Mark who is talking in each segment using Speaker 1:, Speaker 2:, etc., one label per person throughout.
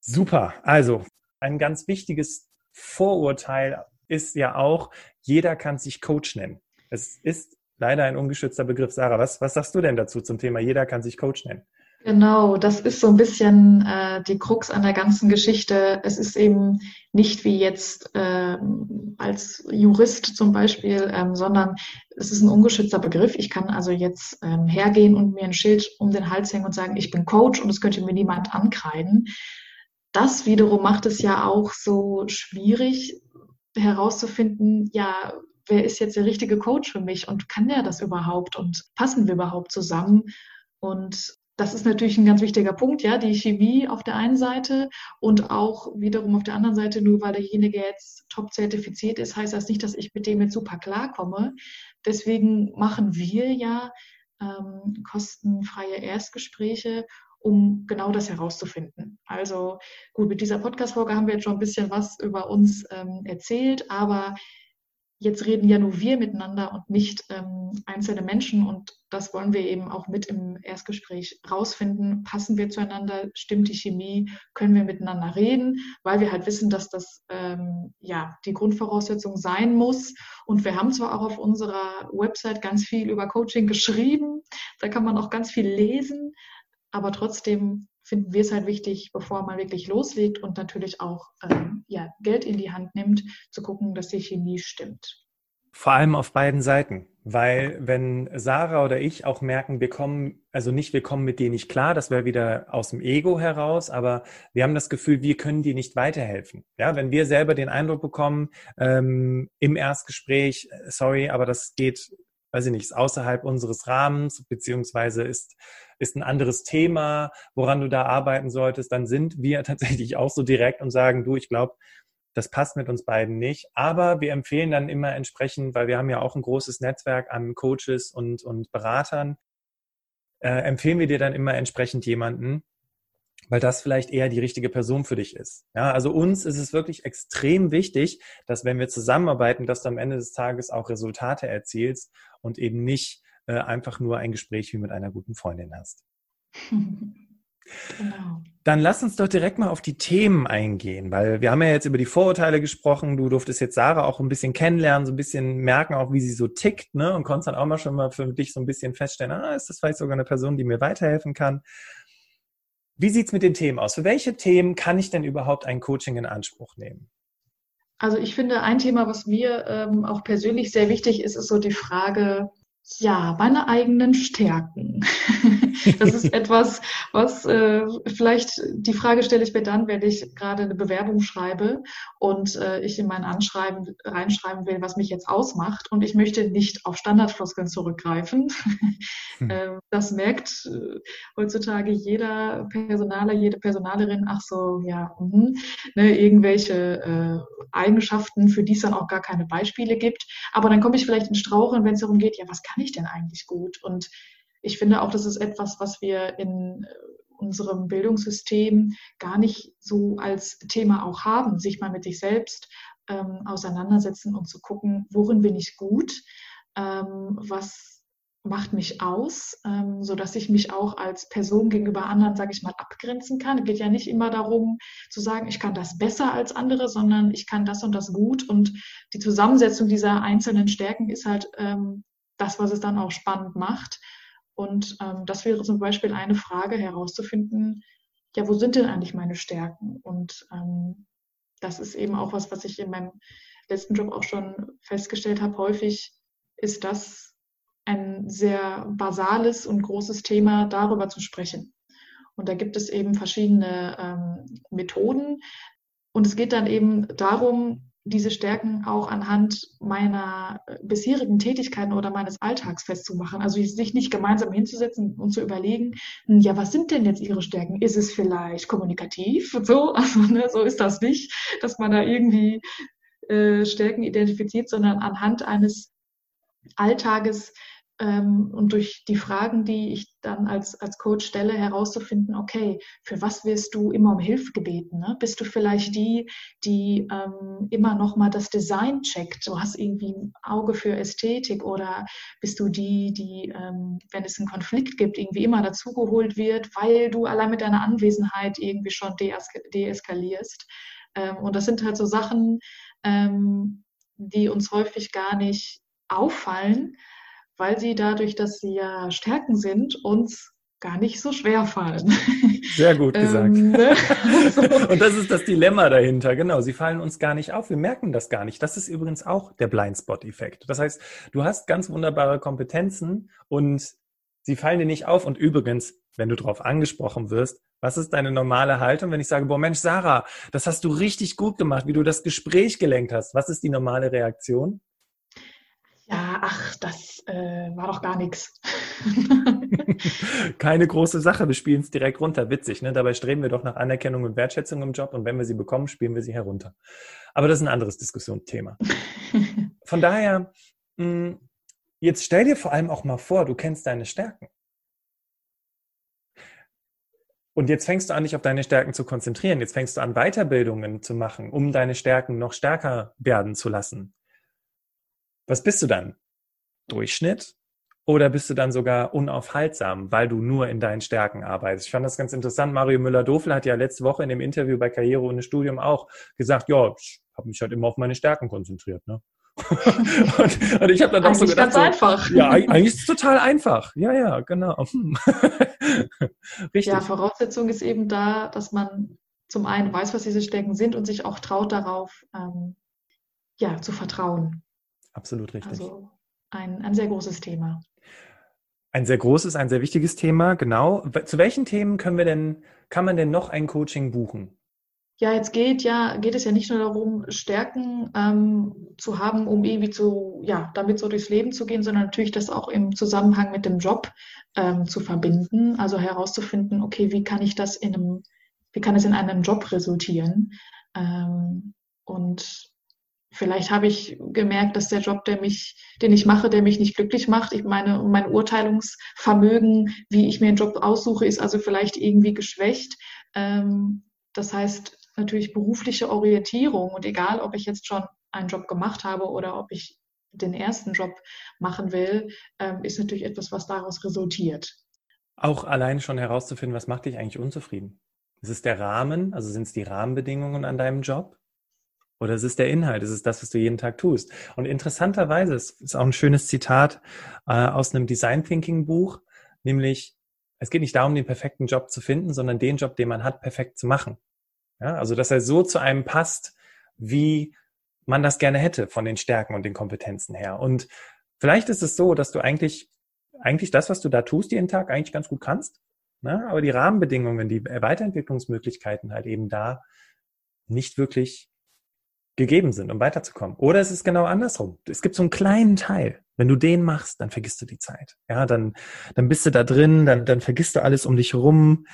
Speaker 1: Super. Also, ein ganz wichtiges Vorurteil ist ja auch, jeder kann sich Coach nennen. Es ist leider ein ungeschützter Begriff. Sarah, was, was sagst du denn dazu zum Thema, jeder kann sich Coach nennen?
Speaker 2: Genau, das ist so ein bisschen äh, die Krux an der ganzen Geschichte. Es ist eben nicht wie jetzt äh, als Jurist zum Beispiel, ähm, sondern es ist ein ungeschützter Begriff. Ich kann also jetzt ähm, hergehen und mir ein Schild um den Hals hängen und sagen, ich bin Coach und es könnte mir niemand ankreiden. Das wiederum macht es ja auch so schwierig herauszufinden, ja, wer ist jetzt der richtige Coach für mich und kann der das überhaupt und passen wir überhaupt zusammen? Und das ist natürlich ein ganz wichtiger Punkt, ja, die Chemie auf der einen Seite und auch wiederum auf der anderen Seite, nur weil derjenige jetzt top zertifiziert ist, heißt das nicht, dass ich mit dem jetzt super klarkomme. Deswegen machen wir ja ähm, kostenfreie Erstgespräche, um genau das herauszufinden. Also gut, mit dieser Podcast-Folge haben wir jetzt schon ein bisschen was über uns ähm, erzählt, aber jetzt reden ja nur wir miteinander und nicht ähm, einzelne Menschen und das wollen wir eben auch mit im Erstgespräch rausfinden. Passen wir zueinander? Stimmt die Chemie? Können wir miteinander reden? Weil wir halt wissen, dass das ähm, ja die Grundvoraussetzung sein muss. Und wir haben zwar auch auf unserer Website ganz viel über Coaching geschrieben, da kann man auch ganz viel lesen, aber trotzdem finden wir es halt wichtig, bevor man wirklich loslegt und natürlich auch ähm, ja, Geld in die Hand nimmt, zu gucken, dass die Chemie stimmt.
Speaker 1: Vor allem auf beiden Seiten. Weil wenn Sarah oder ich auch merken, wir kommen, also nicht, wir kommen mit dir nicht klar, das wäre wieder aus dem Ego heraus, aber wir haben das Gefühl, wir können dir nicht weiterhelfen. Ja, wenn wir selber den Eindruck bekommen, ähm, im Erstgespräch, sorry, aber das geht weiß ich nicht, ist außerhalb unseres Rahmens, beziehungsweise ist, ist ein anderes Thema, woran du da arbeiten solltest, dann sind wir tatsächlich auch so direkt und sagen, du, ich glaube, das passt mit uns beiden nicht. Aber wir empfehlen dann immer entsprechend, weil wir haben ja auch ein großes Netzwerk an Coaches und, und Beratern, äh, empfehlen wir dir dann immer entsprechend jemanden, weil das vielleicht eher die richtige Person für dich ist. Ja, also uns ist es wirklich extrem wichtig, dass wenn wir zusammenarbeiten, dass du am Ende des Tages auch Resultate erzielst und eben nicht äh, einfach nur ein Gespräch wie mit einer guten Freundin hast. Genau. Dann lass uns doch direkt mal auf die Themen eingehen, weil wir haben ja jetzt über die Vorurteile gesprochen. Du durftest jetzt Sarah auch ein bisschen kennenlernen, so ein bisschen merken auch, wie sie so tickt, ne? Und konntest dann auch mal schon mal für dich so ein bisschen feststellen, ah, ist das vielleicht sogar eine Person, die mir weiterhelfen kann. Wie sieht's mit den Themen aus? Für welche Themen kann ich denn überhaupt ein Coaching in Anspruch nehmen?
Speaker 2: Also ich finde, ein Thema, was mir ähm, auch persönlich sehr wichtig ist, ist so die Frage, ja, meine eigenen Stärken. das ist etwas, was äh, vielleicht die Frage stelle ich mir dann, wenn ich gerade eine Bewerbung schreibe und äh, ich in mein Anschreiben reinschreiben will, was mich jetzt ausmacht und ich möchte nicht auf Standardfloskeln zurückgreifen. Hm. äh, das merkt äh, heutzutage jeder Personaler, jede Personalerin, ach so, ja, mh, ne, irgendwelche äh, Eigenschaften, für die es dann auch gar keine Beispiele gibt. Aber dann komme ich vielleicht in Straucheln, wenn es darum geht, ja, was kann ich denn eigentlich gut? Und ich finde auch, das ist etwas, was wir in äh, unserem Bildungssystem gar nicht so als Thema auch haben, sich mal mit sich selbst ähm, auseinandersetzen und zu gucken, worin bin ich gut, ähm, was macht mich aus, ähm, so dass ich mich auch als Person gegenüber anderen, sage ich mal, abgrenzen kann. Es geht ja nicht immer darum zu sagen, ich kann das besser als andere, sondern ich kann das und das gut. Und die Zusammensetzung dieser einzelnen Stärken ist halt ähm, das, was es dann auch spannend macht. Und ähm, das wäre zum Beispiel eine Frage herauszufinden, ja, wo sind denn eigentlich meine Stärken? Und ähm, das ist eben auch was, was ich in meinem letzten Job auch schon festgestellt habe. Häufig ist das ein sehr basales und großes Thema, darüber zu sprechen. Und da gibt es eben verschiedene ähm, Methoden. Und es geht dann eben darum, diese Stärken auch anhand meiner äh, bisherigen Tätigkeiten oder meines Alltags festzumachen. Also sich nicht gemeinsam hinzusetzen und zu überlegen, hm, ja, was sind denn jetzt Ihre Stärken? Ist es vielleicht kommunikativ? So, also, ne, so ist das nicht, dass man da irgendwie äh, Stärken identifiziert, sondern anhand eines Alltages ähm, und durch die Fragen, die ich dann als, als Coach stelle, herauszufinden, okay, für was wirst du immer um Hilfe gebeten? Ne? Bist du vielleicht die, die ähm, immer noch mal das Design checkt? Du hast irgendwie ein Auge für Ästhetik oder bist du die, die, ähm, wenn es einen Konflikt gibt, irgendwie immer dazugeholt wird, weil du allein mit deiner Anwesenheit irgendwie schon deeskalierst? Ähm, und das sind halt so Sachen, ähm, die uns häufig gar nicht auffallen, weil sie dadurch, dass sie ja Stärken sind, uns gar nicht so schwer fallen.
Speaker 1: Sehr gut gesagt. Ähm, ne? Und das ist das Dilemma dahinter. Genau, sie fallen uns gar nicht auf. Wir merken das gar nicht. Das ist übrigens auch der Blindspot-Effekt. Das heißt, du hast ganz wunderbare Kompetenzen und sie fallen dir nicht auf. Und übrigens, wenn du darauf angesprochen wirst, was ist deine normale Haltung, wenn ich sage, boah Mensch, Sarah, das hast du richtig gut gemacht, wie du das Gespräch gelenkt hast. Was ist die normale Reaktion?
Speaker 2: Ja, ach, das äh, war doch gar nichts.
Speaker 1: Keine große Sache, wir spielen es direkt runter. Witzig, ne? Dabei streben wir doch nach Anerkennung und Wertschätzung im Job und wenn wir sie bekommen, spielen wir sie herunter. Aber das ist ein anderes Diskussionsthema. Von daher, mh, hm, jetzt stell dir vor allem auch mal vor, du kennst deine Stärken. Und jetzt fängst du an, dich auf deine Stärken zu konzentrieren. Jetzt fängst du an, Weiterbildungen zu machen, um deine Stärken noch stärker werden zu lassen. Was bist du dann? Durchschnitt? Oder bist du dann sogar unaufhaltsam, weil du nur in deinen Stärken arbeitest? Ich fand das ganz interessant. Mario Müller-Dofel hat ja letzte Woche in dem Interview bei Karriere ohne Studium auch gesagt, ja, ich habe mich halt immer auf meine Stärken konzentriert. Ne? und, und, ich habe dann doch so gedacht, ganz so, einfach. ja, eigentlich ist es total einfach. Ja, ja, genau.
Speaker 2: Richtig. Ja, Voraussetzung ist eben da, dass man zum einen weiß, was diese Stärken sind und sich auch traut darauf, ähm, ja, zu vertrauen.
Speaker 1: Absolut richtig.
Speaker 2: Also ein, ein sehr großes Thema.
Speaker 1: Ein sehr großes, ein sehr wichtiges Thema, genau. Zu welchen Themen können wir denn, kann man denn noch ein Coaching buchen?
Speaker 2: Ja, jetzt geht ja, geht es ja nicht nur darum, Stärken ähm, zu haben, um irgendwie zu, ja, damit so durchs Leben zu gehen, sondern natürlich das auch im Zusammenhang mit dem Job ähm, zu verbinden. Also herauszufinden, okay, wie kann ich das in einem, wie kann es in einem Job resultieren? Ähm, und vielleicht habe ich gemerkt, dass der Job, der mich, den ich mache, der mich nicht glücklich macht. Ich meine, mein Urteilungsvermögen, wie ich mir einen Job aussuche, ist also vielleicht irgendwie geschwächt. Ähm, das heißt, natürlich berufliche Orientierung und egal, ob ich jetzt schon einen Job gemacht habe oder ob ich den ersten Job machen will, ähm, ist natürlich etwas, was daraus resultiert.
Speaker 1: Auch allein schon herauszufinden, was macht dich eigentlich unzufrieden? Ist es der Rahmen, also sind es die Rahmenbedingungen an deinem Job? Oder es ist der Inhalt, es ist das, was du jeden Tag tust. Und interessanterweise, es ist auch ein schönes Zitat äh, aus einem Design Thinking Buch, nämlich, es geht nicht darum, den perfekten Job zu finden, sondern den Job, den man hat, perfekt zu machen. Ja, also, dass er so zu einem passt, wie man das gerne hätte von den Stärken und den Kompetenzen her. Und vielleicht ist es so, dass du eigentlich, eigentlich das, was du da tust jeden Tag, eigentlich ganz gut kannst. Ne? Aber die Rahmenbedingungen, die Weiterentwicklungsmöglichkeiten halt eben da nicht wirklich gegeben sind, um weiterzukommen. Oder es ist genau andersrum. Es gibt so einen kleinen Teil. Wenn du den machst, dann vergisst du die Zeit. Ja, dann, dann bist du da drin, dann, dann vergisst du alles um dich rum.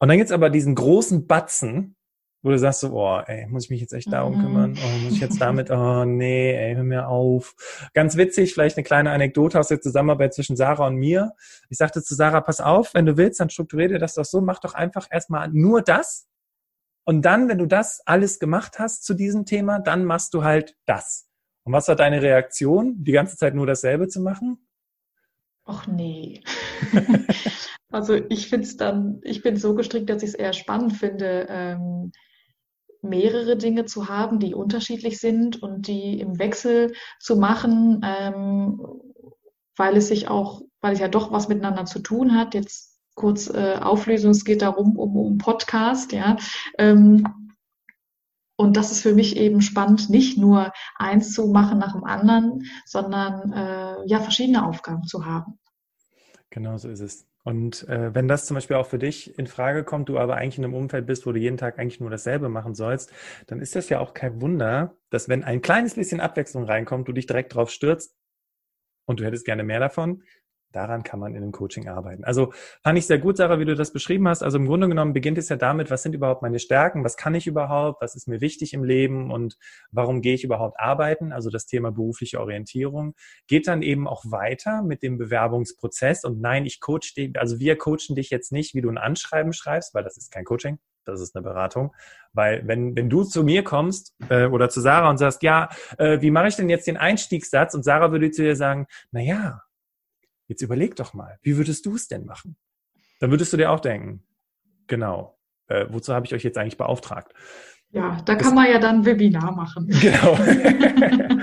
Speaker 1: Und dann gibt's aber diesen großen Batzen, wo du sagst so, oh, ey, muss ich mich jetzt echt darum mhm. kümmern? Oh, muss ich jetzt damit, oh, nee, ey, hör mir auf. Ganz witzig, vielleicht eine kleine Anekdote aus der Zusammenarbeit zwischen Sarah und mir. Ich sagte zu Sarah, pass auf, wenn du willst, dann strukturiere dir das doch so, mach doch einfach erstmal nur das und dann, wenn du das alles gemacht hast zu diesem Thema, dann machst du halt das. Und was war deine Reaktion, die ganze Zeit nur dasselbe zu machen?
Speaker 2: Ach nee. also ich finde dann, ich bin so gestrickt, dass ich es eher spannend finde, ähm, mehrere Dinge zu haben, die unterschiedlich sind und die im Wechsel zu machen, ähm, weil es sich auch, weil es ja doch was miteinander zu tun hat. Jetzt kurz äh, Auflösung, es geht darum, um, um Podcast, ja. Ähm, und das ist für mich eben spannend, nicht nur eins zu machen nach dem anderen, sondern äh, ja, verschiedene Aufgaben zu haben.
Speaker 1: Genau so ist es. Und äh, wenn das zum Beispiel auch für dich in Frage kommt, du aber eigentlich in einem Umfeld bist, wo du jeden Tag eigentlich nur dasselbe machen sollst, dann ist das ja auch kein Wunder, dass wenn ein kleines bisschen Abwechslung reinkommt, du dich direkt drauf stürzt und du hättest gerne mehr davon, Daran kann man in einem Coaching arbeiten. Also fand ich sehr gut, Sarah, wie du das beschrieben hast. Also im Grunde genommen beginnt es ja damit, was sind überhaupt meine Stärken, was kann ich überhaupt, was ist mir wichtig im Leben und warum gehe ich überhaupt arbeiten, also das Thema berufliche Orientierung. Geht dann eben auch weiter mit dem Bewerbungsprozess und nein, ich coach dich, also wir coachen dich jetzt nicht, wie du ein Anschreiben schreibst, weil das ist kein Coaching, das ist eine Beratung. Weil wenn, wenn du zu mir kommst äh, oder zu Sarah und sagst, ja, äh, wie mache ich denn jetzt den Einstiegssatz? Und Sarah würde zu dir sagen, na ja, Jetzt überleg doch mal, wie würdest du es denn machen? Dann würdest du dir auch denken, genau, äh, wozu habe ich euch jetzt eigentlich beauftragt?
Speaker 2: Ja, da kann das, man ja dann ein Webinar machen. Genau.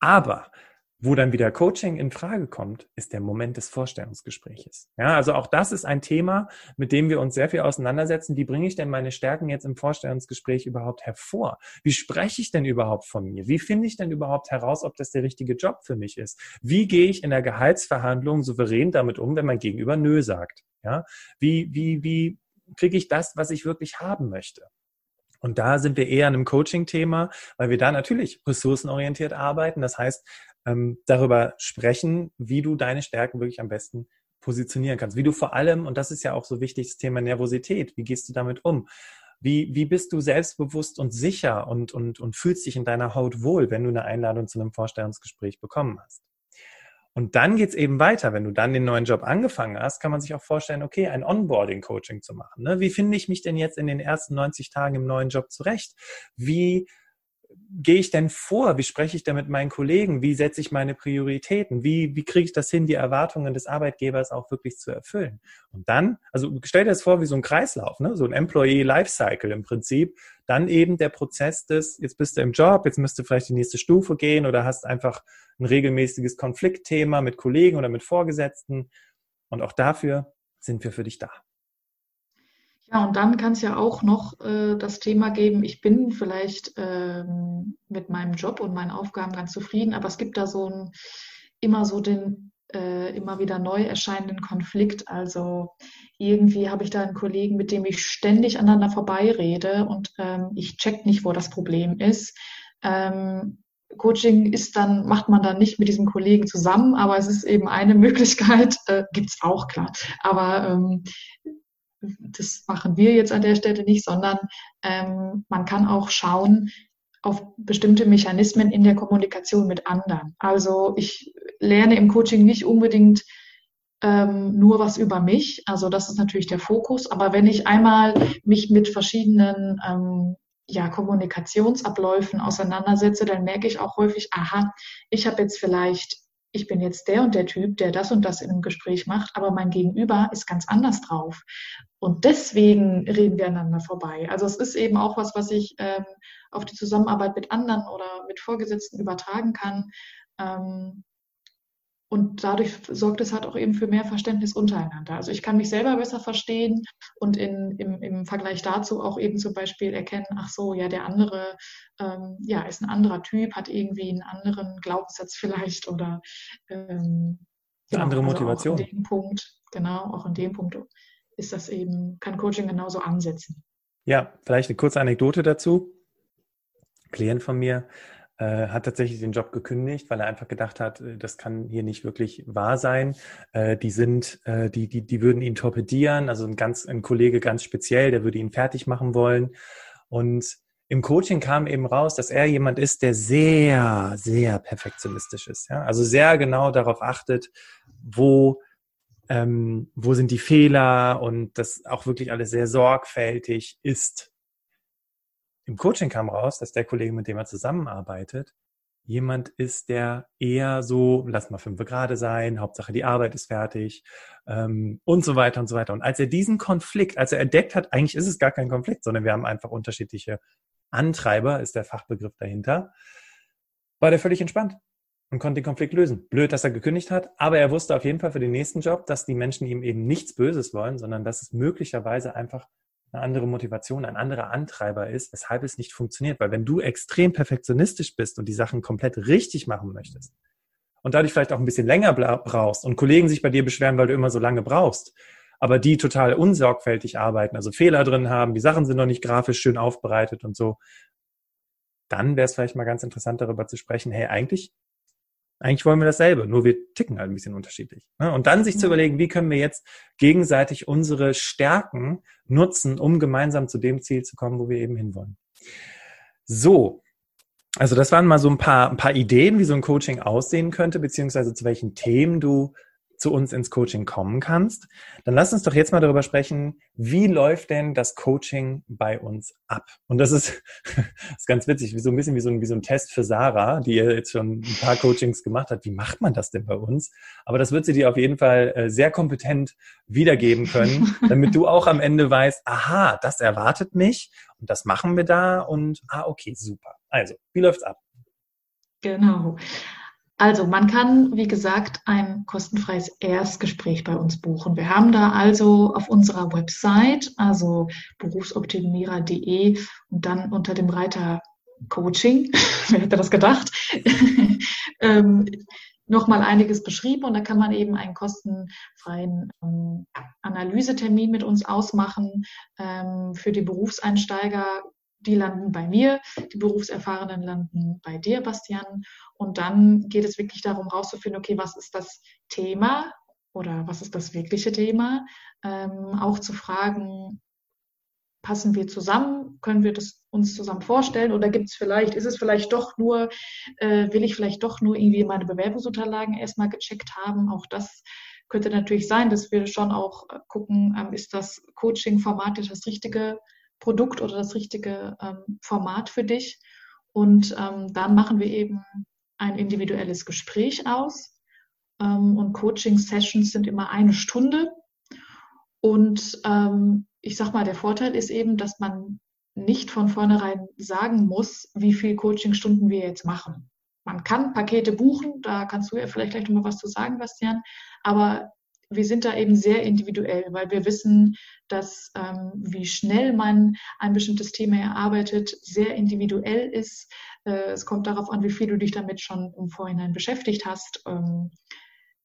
Speaker 1: Aber wo dann wieder Coaching in Frage kommt, ist der Moment des Vorstellungsgespräches. Ja, also auch das ist ein Thema, mit dem wir uns sehr viel auseinandersetzen. Wie bringe ich denn meine Stärken jetzt im Vorstellungsgespräch überhaupt hervor? Wie spreche ich denn überhaupt von mir? Wie finde ich denn überhaupt heraus, ob das der richtige Job für mich ist? Wie gehe ich in der Gehaltsverhandlung souverän damit um, wenn mein Gegenüber Nö sagt? Ja, wie, wie, wie kriege ich das, was ich wirklich haben möchte? Und da sind wir eher an einem Coaching-Thema, weil wir da natürlich ressourcenorientiert arbeiten. Das heißt, ähm, darüber sprechen, wie du deine Stärken wirklich am besten positionieren kannst. Wie du vor allem, und das ist ja auch so wichtig, das Thema Nervosität, wie gehst du damit um? Wie, wie bist du selbstbewusst und sicher und, und, und fühlst dich in deiner Haut wohl, wenn du eine Einladung zu einem Vorstellungsgespräch bekommen hast? Und dann geht's eben weiter. Wenn du dann den neuen Job angefangen hast, kann man sich auch vorstellen, okay, ein Onboarding-Coaching zu machen. Ne? Wie finde ich mich denn jetzt in den ersten 90 Tagen im neuen Job zurecht? Wie gehe ich denn vor? Wie spreche ich denn mit meinen Kollegen? Wie setze ich meine Prioritäten? Wie, wie kriege ich das hin, die Erwartungen des Arbeitgebers auch wirklich zu erfüllen? Und dann, also stell dir das vor wie so ein Kreislauf, ne? so ein Employee Lifecycle im Prinzip. Dann eben der Prozess des, jetzt bist du im Job, jetzt müsst du vielleicht die nächste Stufe gehen oder hast einfach ein regelmäßiges Konfliktthema mit Kollegen oder mit Vorgesetzten. Und auch dafür sind wir für dich da.
Speaker 2: Ja, und dann kann es ja auch noch äh, das Thema geben, ich bin vielleicht ähm, mit meinem Job und meinen Aufgaben ganz zufrieden, aber es gibt da so ein, immer so den äh, immer wieder neu erscheinenden Konflikt. Also irgendwie habe ich da einen Kollegen, mit dem ich ständig aneinander vorbeirede und ähm, ich check nicht, wo das Problem ist. Ähm, Coaching ist dann, macht man dann nicht mit diesem Kollegen zusammen, aber es ist eben eine Möglichkeit, äh, gibt es auch klar. Aber ähm, das machen wir jetzt an der Stelle nicht, sondern ähm, man kann auch schauen auf bestimmte Mechanismen in der Kommunikation mit anderen. Also ich lerne im Coaching nicht unbedingt ähm, nur was über mich. Also das ist natürlich der Fokus. Aber wenn ich einmal mich mit verschiedenen ähm, ja, Kommunikationsabläufen auseinandersetze, dann merke ich auch häufig, aha, ich habe jetzt vielleicht ich bin jetzt der und der Typ, der das und das in einem Gespräch macht, aber mein Gegenüber ist ganz anders drauf. Und deswegen reden wir aneinander vorbei. Also es ist eben auch was, was ich ähm, auf die Zusammenarbeit mit anderen oder mit Vorgesetzten übertragen kann. Ähm, und dadurch sorgt es halt auch eben für mehr Verständnis untereinander. Also ich kann mich selber besser verstehen und in, im, im Vergleich dazu auch eben zum Beispiel erkennen, ach so, ja, der andere ähm, ja, ist ein anderer Typ, hat irgendwie einen anderen Glaubenssatz vielleicht oder
Speaker 1: ähm, genau, andere Motivation.
Speaker 2: Also auch in dem Punkt, genau, auch in dem Punkt ist das eben, kann Coaching genauso ansetzen.
Speaker 1: Ja, vielleicht eine kurze Anekdote dazu. Klient von mir äh, hat tatsächlich den Job gekündigt, weil er einfach gedacht hat, äh, das kann hier nicht wirklich wahr sein. Äh, die sind, äh, die, die, die würden ihn torpedieren, also ein ganz, ein Kollege ganz speziell, der würde ihn fertig machen wollen. Und im Coaching kam eben raus, dass er jemand ist, der sehr, sehr perfektionistisch ist. Ja? Also sehr genau darauf achtet, wo, ähm, wo sind die Fehler und das auch wirklich alles sehr sorgfältig ist im Coaching kam raus, dass der Kollege, mit dem er zusammenarbeitet, jemand ist, der eher so, lass mal fünf gerade sein, Hauptsache die Arbeit ist fertig ähm, und so weiter und so weiter. Und als er diesen Konflikt, als er entdeckt hat, eigentlich ist es gar kein Konflikt, sondern wir haben einfach unterschiedliche Antreiber, ist der Fachbegriff dahinter, war der völlig entspannt und konnte den Konflikt lösen. Blöd, dass er gekündigt hat, aber er wusste auf jeden Fall für den nächsten Job, dass die Menschen ihm eben nichts Böses wollen, sondern dass es möglicherweise einfach eine andere Motivation, ein anderer Antreiber ist, weshalb es nicht funktioniert. Weil wenn du extrem perfektionistisch bist und die Sachen komplett richtig machen möchtest und dadurch vielleicht auch ein bisschen länger brauchst und Kollegen sich bei dir beschweren, weil du immer so lange brauchst, aber die total unsorgfältig arbeiten, also Fehler drin haben, die Sachen sind noch nicht grafisch schön aufbereitet und so, dann wäre es vielleicht mal ganz interessant darüber zu sprechen, hey, eigentlich Eigentlich wollen wir dasselbe, nur wir ticken halt ein bisschen unterschiedlich. Ne? Und dann sich zu überlegen, wie können wir jetzt gegenseitig unsere Stärken nutzen, um gemeinsam zu dem Ziel zu kommen, wo wir eben hinwollen. So, also das waren mal so ein paar, ein paar Ideen, wie so ein Coaching aussehen könnte, beziehungsweise zu welchen Themen du zu uns ins Coaching kommen kannst. Dann lass uns doch jetzt mal darüber sprechen, wie läuft denn das Coaching bei uns ab? Und das ist, das ist ganz witzig, wie so ein bisschen wie so ein, wie so ein Test für Sarah, die jetzt schon ein paar Coachings gemacht hat. Wie macht man das denn bei uns? Aber das wird sie dir auf jeden Fall äh, sehr kompetent wiedergeben können, damit du auch am Ende weißt, aha, das erwartet mich und das machen wir da und ah, okay, super. Also, wie läuft's ab?
Speaker 2: Genau. Also man kann, wie gesagt, ein kostenfreies Erstgespräch bei uns buchen. Wir haben da also auf unserer Website, also berufsoptimierer.de und dann unter dem Reiter Coaching, wer hätte das gedacht, ähm, nochmal einiges beschrieben und da kann man eben einen kostenfreien ähm, Analysetermin mit uns ausmachen. Ähm, für die Berufseinsteiger die landen bei mir, die Berufserfahrenen landen bei dir, Bastian. Und dann geht es wirklich darum, rauszufinden, okay, was ist das Thema oder was ist das wirkliche Thema? Ähm, auch zu fragen, passen wir zusammen? Können wir das uns zusammen vorstellen? Oder gibt es vielleicht, ist es vielleicht doch nur, äh, will ich vielleicht doch nur irgendwie meine Bewerbungsunterlagen erstmal gecheckt haben? Auch das könnte natürlich sein, dass wir schon auch äh, gucken, ähm, ist das Coaching-Format das richtige Produkt oder das richtige ähm, Format für dich. Und ähm, dann machen wir eben ein individuelles Gespräch aus. Ähm, und Coaching-Sessions sind immer eine Stunde. Und ähm, ich sag mal, der Vorteil ist eben, dass man nicht von vornherein sagen muss, wie viele Coachingstunden wir jetzt machen. Man kann Pakete buchen, da kannst du ja vielleicht gleich nochmal was zu sagen, Bastian, aber wir sind da eben sehr individuell, weil wir wissen, dass ähm, wie schnell man ein bestimmtes Thema erarbeitet, sehr individuell ist. Äh, es kommt darauf an, wie viel du dich damit schon im Vorhinein beschäftigt hast, ähm,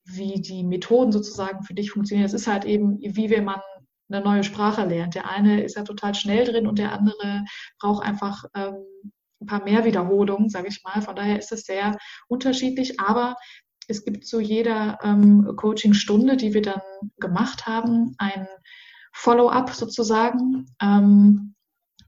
Speaker 2: wie die Methoden sozusagen für dich funktionieren. Es ist halt eben, wie wenn man eine neue Sprache lernt. Der eine ist ja total schnell drin und der andere braucht einfach ähm, ein paar mehr Wiederholungen, sage ich mal. Von daher ist es sehr unterschiedlich, aber es gibt zu jeder ähm, Coaching-Stunde, die wir dann gemacht haben, ein Follow-up sozusagen ähm,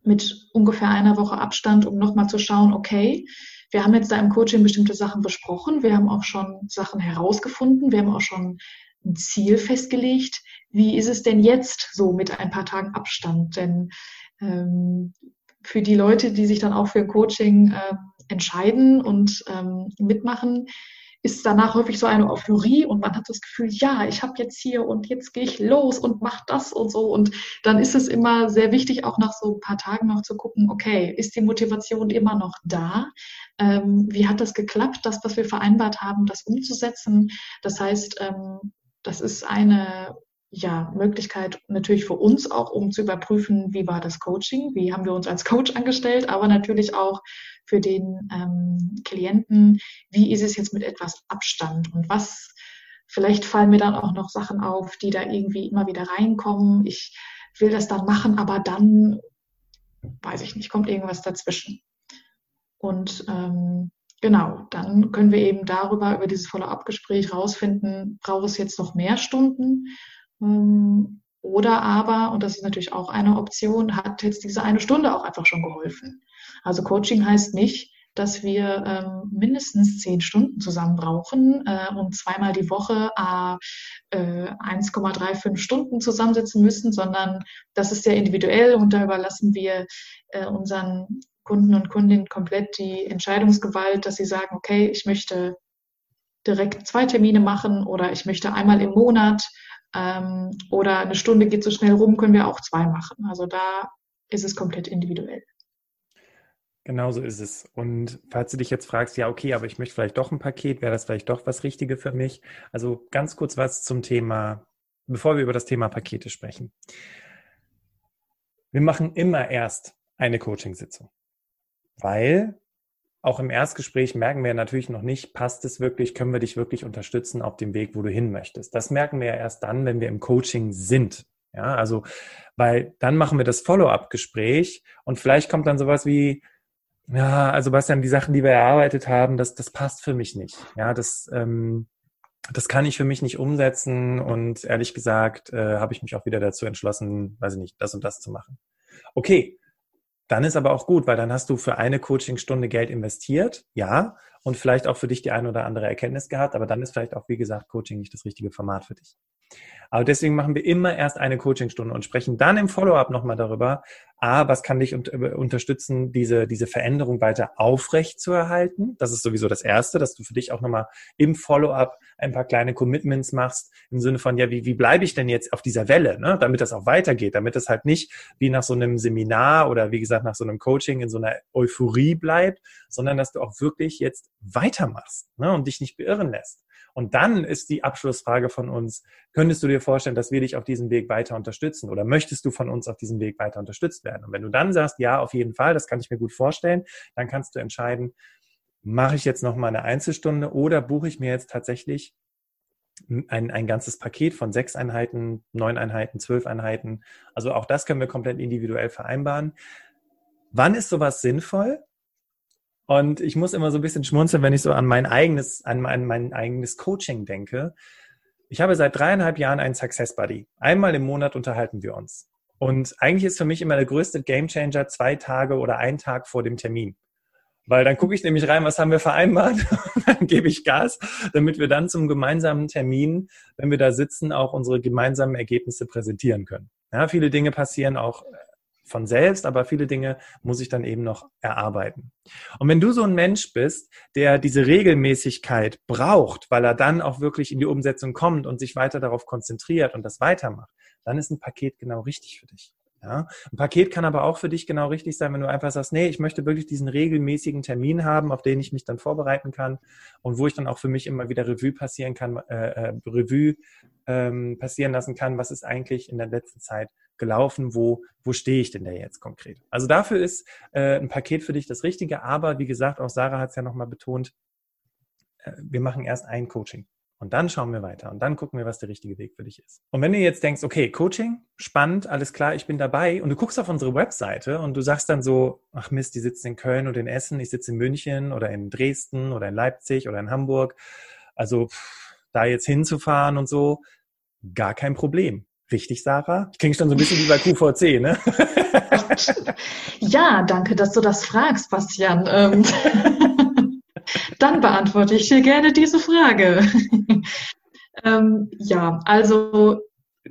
Speaker 2: mit ungefähr einer Woche Abstand, um nochmal zu schauen, okay, wir haben jetzt da im Coaching bestimmte Sachen besprochen, wir haben auch schon Sachen herausgefunden, wir haben auch schon ein Ziel festgelegt. Wie ist es denn jetzt so mit ein paar Tagen Abstand? Denn ähm, für die Leute, die sich dann auch für Coaching äh, entscheiden und ähm, mitmachen, ist danach häufig so eine Euphorie und man hat das Gefühl, ja, ich habe jetzt hier und jetzt gehe ich los und mache das und so. Und dann ist es immer sehr wichtig, auch nach so ein paar Tagen noch zu gucken, okay, ist die Motivation immer noch da? Ähm, wie hat das geklappt, das, was wir vereinbart haben, das umzusetzen? Das heißt, ähm, das ist eine ja, Möglichkeit natürlich für uns auch, um zu überprüfen, wie war das Coaching, wie haben wir uns als Coach angestellt, aber natürlich auch für den ähm, Klienten, wie ist es jetzt mit etwas Abstand und was, vielleicht fallen mir dann auch noch Sachen auf, die da irgendwie immer wieder reinkommen. Ich will das dann machen, aber dann, weiß ich nicht, kommt irgendwas dazwischen. Und ähm, genau, dann können wir eben darüber, über dieses Follow-up-Gespräch rausfinden, braucht es jetzt noch mehr Stunden? Ähm, oder aber, und das ist natürlich auch eine Option, hat jetzt diese eine Stunde auch einfach schon geholfen. Also Coaching heißt nicht, dass wir ähm, mindestens zehn Stunden zusammen brauchen äh, und zweimal die Woche äh, 1,35 Stunden zusammensitzen müssen, sondern das ist sehr individuell und da überlassen wir äh, unseren Kunden und Kundinnen komplett die Entscheidungsgewalt, dass sie sagen, okay, ich möchte direkt zwei Termine machen oder ich möchte einmal im Monat ähm, oder eine Stunde geht so schnell rum, können wir auch zwei machen. Also da ist es komplett individuell.
Speaker 1: Genauso ist es. Und falls du dich jetzt fragst, ja, okay, aber ich möchte vielleicht doch ein Paket, wäre das vielleicht doch was Richtige für mich? Also ganz kurz was zum Thema, bevor wir über das Thema Pakete sprechen. Wir machen immer erst eine Coachingsitzung, weil auch im Erstgespräch merken wir natürlich noch nicht, passt es wirklich, können wir dich wirklich unterstützen auf dem Weg, wo du hin möchtest. Das merken wir ja erst dann, wenn wir im Coaching sind. Ja, also, weil dann machen wir das Follow-up-Gespräch und vielleicht kommt dann sowas wie, Ja, also Bastian, die Sachen, die wir erarbeitet haben, das, das passt für mich nicht. Ja, das, ähm, das kann ich für mich nicht umsetzen und ehrlich gesagt äh, habe ich mich auch wieder dazu entschlossen, weiß ich nicht, das und das zu machen. Okay, dann ist aber auch gut, weil dann hast du für eine Coachingstunde Geld investiert, ja, und vielleicht auch für dich die eine oder andere Erkenntnis gehabt, aber dann ist vielleicht auch, wie gesagt, Coaching nicht das richtige Format für dich. Aber deswegen machen wir immer erst eine Coachingstunde und sprechen dann im Follow-up nochmal darüber, A, was kann dich äh, unterstützen, diese, diese Veränderung weiter aufrecht zu erhalten. Das ist sowieso das Erste, dass du für dich auch nochmal im Follow-up ein paar kleine Commitments machst, im Sinne von, ja, wie, wie bleibe ich denn jetzt auf dieser Welle, ne? damit das auch weitergeht, damit es halt nicht wie nach so einem Seminar oder wie gesagt nach so einem Coaching in so einer Euphorie bleibt, sondern dass du auch wirklich jetzt weitermachst ne? und dich nicht beirren lässt. Und dann ist die Abschlussfrage von uns, könntest du dir vorstellen, dass wir dich auf diesem Weg weiter unterstützen oder möchtest du von uns auf diesem Weg weiter unterstützt werden? Und wenn du dann sagst, ja, auf jeden Fall, das kann ich mir gut vorstellen, dann kannst du entscheiden, mache ich jetzt noch mal eine Einzelstunde oder buche ich mir jetzt tatsächlich ein, ein ganzes Paket von sechs Einheiten, neun Einheiten, zwölf Einheiten. Also auch das können wir komplett individuell vereinbaren. Wann ist sowas sinnvoll? Und ich muss immer so ein bisschen schmunzeln, wenn ich so an mein eigenes, an mein, mein eigenes Coaching denke. Ich habe seit dreieinhalb Jahren einen Success Buddy. Einmal im Monat unterhalten wir uns. Und eigentlich ist für mich immer der größte Gamechanger zwei Tage oder ein Tag vor dem Termin. Weil dann gucke ich nämlich rein, was haben wir vereinbart, dann gebe ich Gas, damit wir dann zum gemeinsamen Termin, wenn wir da sitzen, auch unsere gemeinsamen Ergebnisse präsentieren können. Ja, viele Dinge passieren auch von selbst, aber viele Dinge muss ich dann eben noch erarbeiten. Und wenn du so ein Mensch bist, der diese Regelmäßigkeit braucht, weil er dann auch wirklich in die Umsetzung kommt und sich weiter darauf konzentriert und das weitermacht, dann ist ein Paket genau richtig für dich. Ja, ein Paket kann aber auch für dich genau richtig sein, wenn du einfach sagst, nee, ich möchte wirklich diesen regelmäßigen Termin haben, auf den ich mich dann vorbereiten kann und wo ich dann auch für mich immer wieder Revue passieren kann, äh, äh, Revue ähm, passieren lassen kann, was ist eigentlich in der letzten Zeit gelaufen, wo, wo stehe ich denn da jetzt konkret? Also dafür ist äh, ein Paket für dich das Richtige, aber wie gesagt, auch Sarah hat es ja nochmal betont, äh, wir machen erst ein Coaching. Und dann schauen wir weiter und dann gucken wir, was der richtige Weg für dich ist. Und wenn du jetzt denkst, okay, Coaching, spannend, alles klar, ich bin dabei und du guckst auf unsere Webseite und du sagst dann so, ach Mist, die sitzen in Köln oder in Essen, ich sitze in München oder in Dresden oder in Leipzig oder in Hamburg. Also pff, da jetzt hinzufahren und so, gar kein Problem. Richtig, Sarah? Ich klinge schon so ein bisschen wie bei QVC, ne?
Speaker 2: ja, danke, dass du das fragst, Bastian. Dann beantworte ich dir gerne diese Frage. ähm, ja, also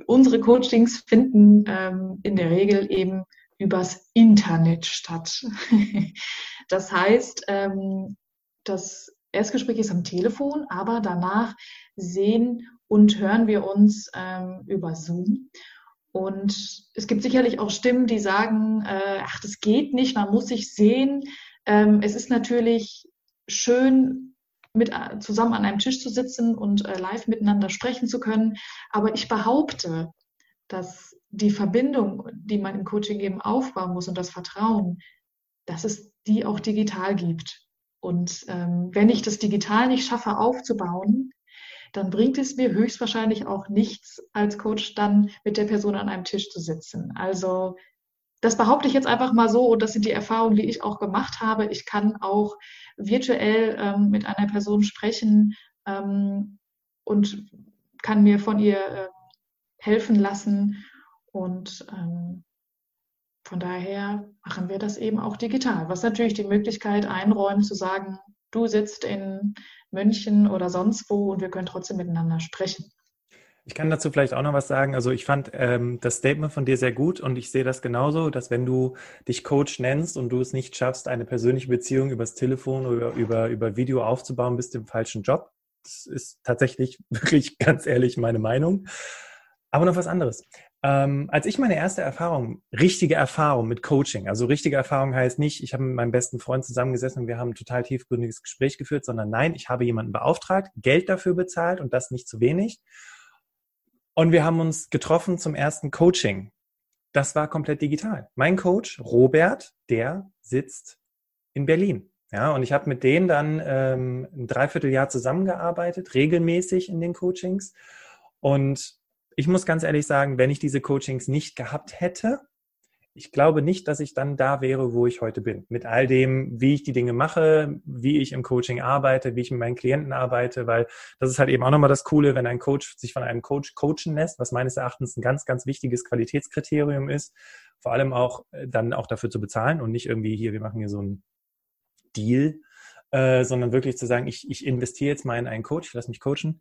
Speaker 2: unsere Coachings finden ähm, in der Regel eben übers Internet statt. das heißt, ähm, das Erstgespräch ist am Telefon, aber danach sehen und hören wir uns ähm, über Zoom. Und es gibt sicherlich auch Stimmen, die sagen, äh, ach, das geht nicht, man muss sich sehen. Ähm, es ist natürlich schön, mit, äh, zusammen an einem Tisch zu sitzen und äh, live miteinander sprechen zu können. Aber ich behaupte, dass die Verbindung, die man im Coaching eben aufbauen muss und das Vertrauen, dass es die auch digital gibt. Und ähm, wenn ich das digital nicht schaffe aufzubauen, dann bringt es mir höchstwahrscheinlich auch nichts, als Coach dann mit der Person an einem Tisch zu sitzen. Also das behaupte ich jetzt einfach mal so und das sind die Erfahrungen, die ich auch gemacht habe. Ich kann auch virtuell ähm, mit einer Person sprechen ähm, und kann mir von ihr äh, helfen lassen und ähm, von daher machen wir das eben auch digital, was natürlich die Möglichkeit einräumt zu sagen, du sitzt in München oder sonst wo und wir können trotzdem miteinander sprechen.
Speaker 1: Ich kann dazu vielleicht auch noch was sagen. Also ich fand ähm, das Statement von dir sehr gut und ich sehe das genauso, dass wenn du dich Coach nennst und du es nicht schaffst, eine persönliche Beziehung übers Telefon oder über, über Video aufzubauen, bist du im falschen Job. Das ist tatsächlich wirklich ganz ehrlich meine Meinung. Aber noch was anderes. Ähm, als ich meine erste Erfahrung, richtige Erfahrung mit Coaching, also richtige Erfahrung heißt nicht, ich habe mit meinem besten Freund zusammengesessen und wir haben ein total tiefgründiges Gespräch geführt, sondern nein, ich habe jemanden beauftragt, Geld dafür bezahlt und das nicht zu wenig. Und wir haben uns getroffen zum ersten Coaching. Das war komplett digital. Mein Coach, Robert, der sitzt in Berlin. Ja, und ich habe mit denen dann ähm, ein Dreivierteljahr zusammengearbeitet, regelmäßig in den Coachings. Und ich muss ganz ehrlich sagen, wenn ich diese Coachings nicht gehabt hätte, ich glaube nicht, dass ich dann da wäre, wo ich heute bin. Mit all dem, wie ich die Dinge mache, wie ich im Coaching arbeite, wie ich mit meinen Klienten arbeite, weil das ist halt eben auch nochmal das Coole, wenn ein Coach sich von einem Coach coachen lässt, was meines Erachtens ein ganz, ganz wichtiges Qualitätskriterium ist, vor allem auch äh, dann auch dafür zu bezahlen und nicht irgendwie hier, wir machen hier so einen Deal, äh, sondern wirklich zu sagen, ich, ich investiere jetzt mal in einen Coach, ich lasse mich coachen,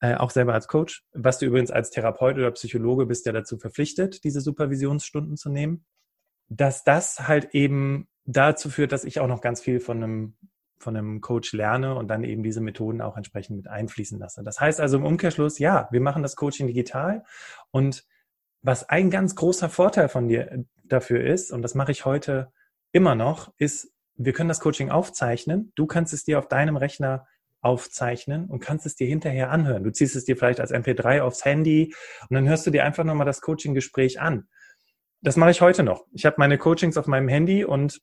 Speaker 1: äh, auch selber als Coach, was du übrigens als Therapeut oder Psychologe bist ja dazu verpflichtet, diese Supervisionsstunden zu nehmen, dass das halt eben dazu führt, dass ich auch noch ganz viel von einem von einem Coach lerne und dann eben diese Methoden auch entsprechend mit einfließen lasse. Das heißt also im Umkehrschluss, ja, wir machen das Coaching digital. Und was ein ganz großer Vorteil von dir dafür ist, und das mache ich heute immer noch, ist, wir können das Coaching aufzeichnen. Du kannst es dir auf deinem Rechner aufzeichnen und kannst es dir hinterher anhören. Du ziehst es dir vielleicht als MP3 aufs Handy und dann hörst du dir einfach nochmal das Coaching-Gespräch an. Das mache ich heute noch. Ich habe meine Coachings auf meinem Handy und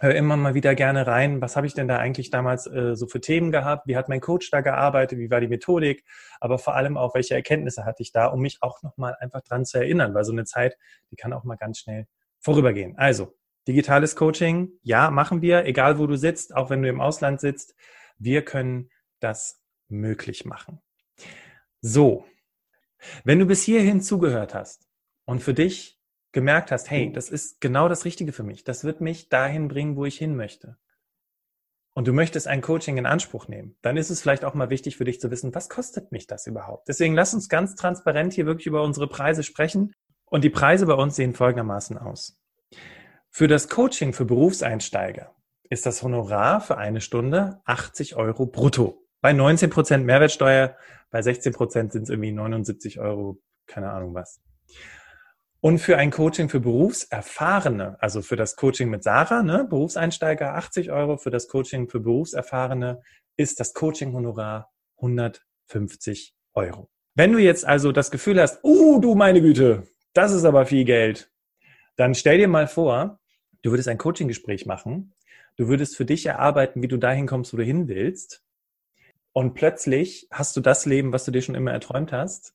Speaker 1: höre immer mal wieder gerne rein, was habe ich denn da eigentlich damals äh, so für Themen gehabt, wie hat mein Coach da gearbeitet, wie war die Methodik, aber vor allem auch, welche Erkenntnisse hatte ich da, um mich auch nochmal einfach dran zu erinnern, weil so eine Zeit, die kann auch mal ganz schnell vorübergehen. Also, Digitales Coaching, ja, machen wir, egal wo du sitzt, auch wenn du im Ausland sitzt. Wir können das möglich machen. So, wenn du bis hierhin zugehört hast und für dich gemerkt hast, hey, das ist genau das Richtige für mich, das wird mich dahin bringen, wo ich hin möchte. Und du möchtest ein Coaching in Anspruch nehmen, dann ist es vielleicht auch mal wichtig für dich zu wissen, was kostet mich das überhaupt? Deswegen lass uns ganz transparent hier wirklich über unsere Preise sprechen. Und die Preise bei uns sehen folgendermaßen aus. Für das Coaching für Berufseinsteiger ist das Honorar für eine Stunde 80 Euro brutto. Bei 19 Prozent Mehrwertsteuer, bei 16 Prozent sind es irgendwie 79 Euro, keine Ahnung was. Und für ein Coaching für Berufserfahrene, also für das Coaching mit Sarah, ne, Berufseinsteiger 80 Euro, für das Coaching für Berufserfahrene ist das Coaching-Honorar 150 Euro. Wenn du jetzt also das Gefühl hast, uh, du meine Güte, das ist aber viel Geld, dann stell dir mal vor, Du würdest ein Coaching-Gespräch machen. Du würdest für dich erarbeiten, wie du dahin kommst, wo du hin willst. Und plötzlich hast du das Leben, was du dir schon immer erträumt hast.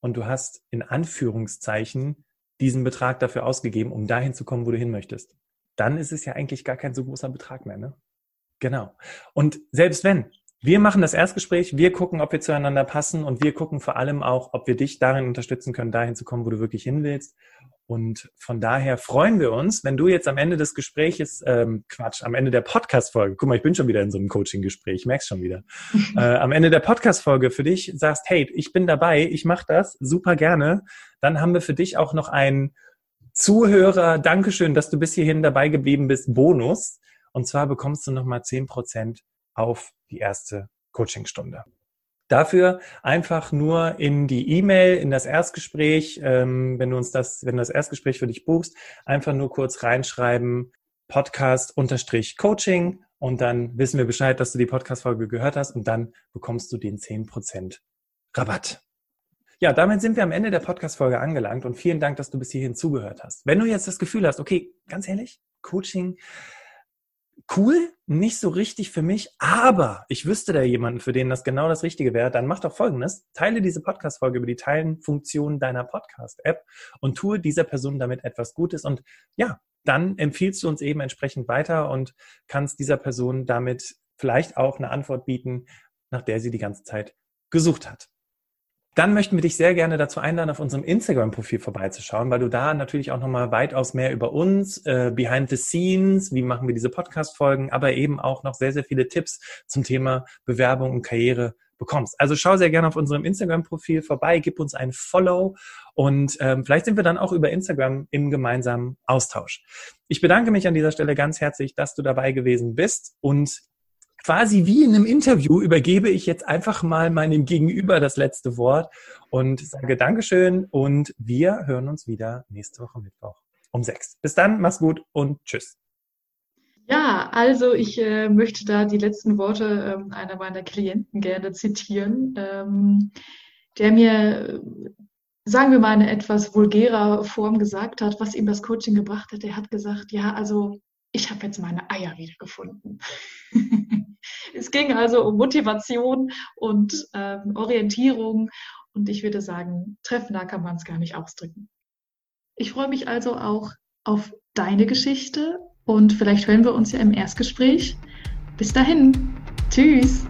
Speaker 1: Und du hast in Anführungszeichen diesen Betrag dafür ausgegeben, um dahin zu kommen, wo du hin möchtest. Dann ist es ja eigentlich gar kein so großer Betrag mehr, ne? Genau. Und selbst wenn, wir machen das Erstgespräch, wir gucken, ob wir zueinander passen und wir gucken vor allem auch, ob wir dich darin unterstützen können, dahin zu kommen, wo du wirklich hin willst. Und von daher freuen wir uns, wenn du jetzt am Ende des Gespräches, ähm, Quatsch, am Ende der Podcast-Folge, guck mal, ich bin schon wieder in so einem Coaching-Gespräch, merkst schon wieder, äh, am Ende der Podcast-Folge für dich sagst, hey, ich bin dabei, ich mache das, super gerne, dann haben wir für dich auch noch einen Zuhörer, Dankeschön, dass du bis hierhin dabei geblieben bist, Bonus. Und zwar bekommst du nochmal zehn Prozent auf die erste Coachingstunde. Dafür einfach nur in die E-Mail, in das Erstgespräch, ähm, wenn du uns das, wenn du das Erstgespräch für dich buchst, einfach nur kurz reinschreiben, Podcast-Coaching und dann wissen wir Bescheid, dass du die Podcast-Folge gehört hast und dann bekommst du den 10% Rabatt. Ja, damit sind wir am Ende der Podcast-Folge angelangt und vielen Dank, dass du bis hierhin zugehört hast. Wenn du jetzt das Gefühl hast, okay, ganz ehrlich, Coaching, cool, nicht so richtig für mich, aber ich wüsste da jemanden, für den das genau das Richtige wäre, dann mach doch Folgendes. Teile diese Podcast-Folge über die Teilen-Funktion deiner Podcast-App und tue dieser Person damit etwas Gutes und ja, dann empfiehlst du uns eben entsprechend weiter und kannst dieser Person damit vielleicht auch eine Antwort bieten, nach der sie die ganze Zeit gesucht hat dann möchten wir dich sehr gerne dazu einladen, auf unserem Instagram-Profil vorbeizuschauen, weil du da natürlich auch nochmal weitaus mehr über uns, äh, behind the scenes, wie machen wir diese Podcast-Folgen, aber eben auch noch sehr, sehr viele Tipps zum Thema Bewerbung und Karriere bekommst. Also schau sehr gerne auf unserem Instagram-Profil vorbei, gib uns ein Follow und ähm, vielleicht sind wir dann auch über Instagram im gemeinsamen Austausch. Ich bedanke mich an dieser Stelle ganz herzlich, dass du dabei gewesen bist und quasi wie in einem Interview übergebe ich jetzt einfach mal meinem Gegenüber das letzte Wort und sage Dankeschön und wir hören uns wieder nächste Woche Mittwoch um sechs. Bis dann, mach's gut und tschüss.
Speaker 2: Ja, also ich äh, möchte da die letzten Worte ähm, einer meiner Klienten gerne zitieren, ähm, der mir, sagen wir mal, eine etwas vulgärer Form gesagt hat, was ihm das Coaching gebracht hat. Er hat gesagt, ja, also ich habe jetzt meine Eier wiedergefunden. es ging also um Motivation und ähm, Orientierung und ich würde sagen, treffender kann man es gar nicht ausdrücken. Ich freue mich also auch auf deine Geschichte und vielleicht hören wir uns ja im Erstgespräch. Bis dahin. Tschüss.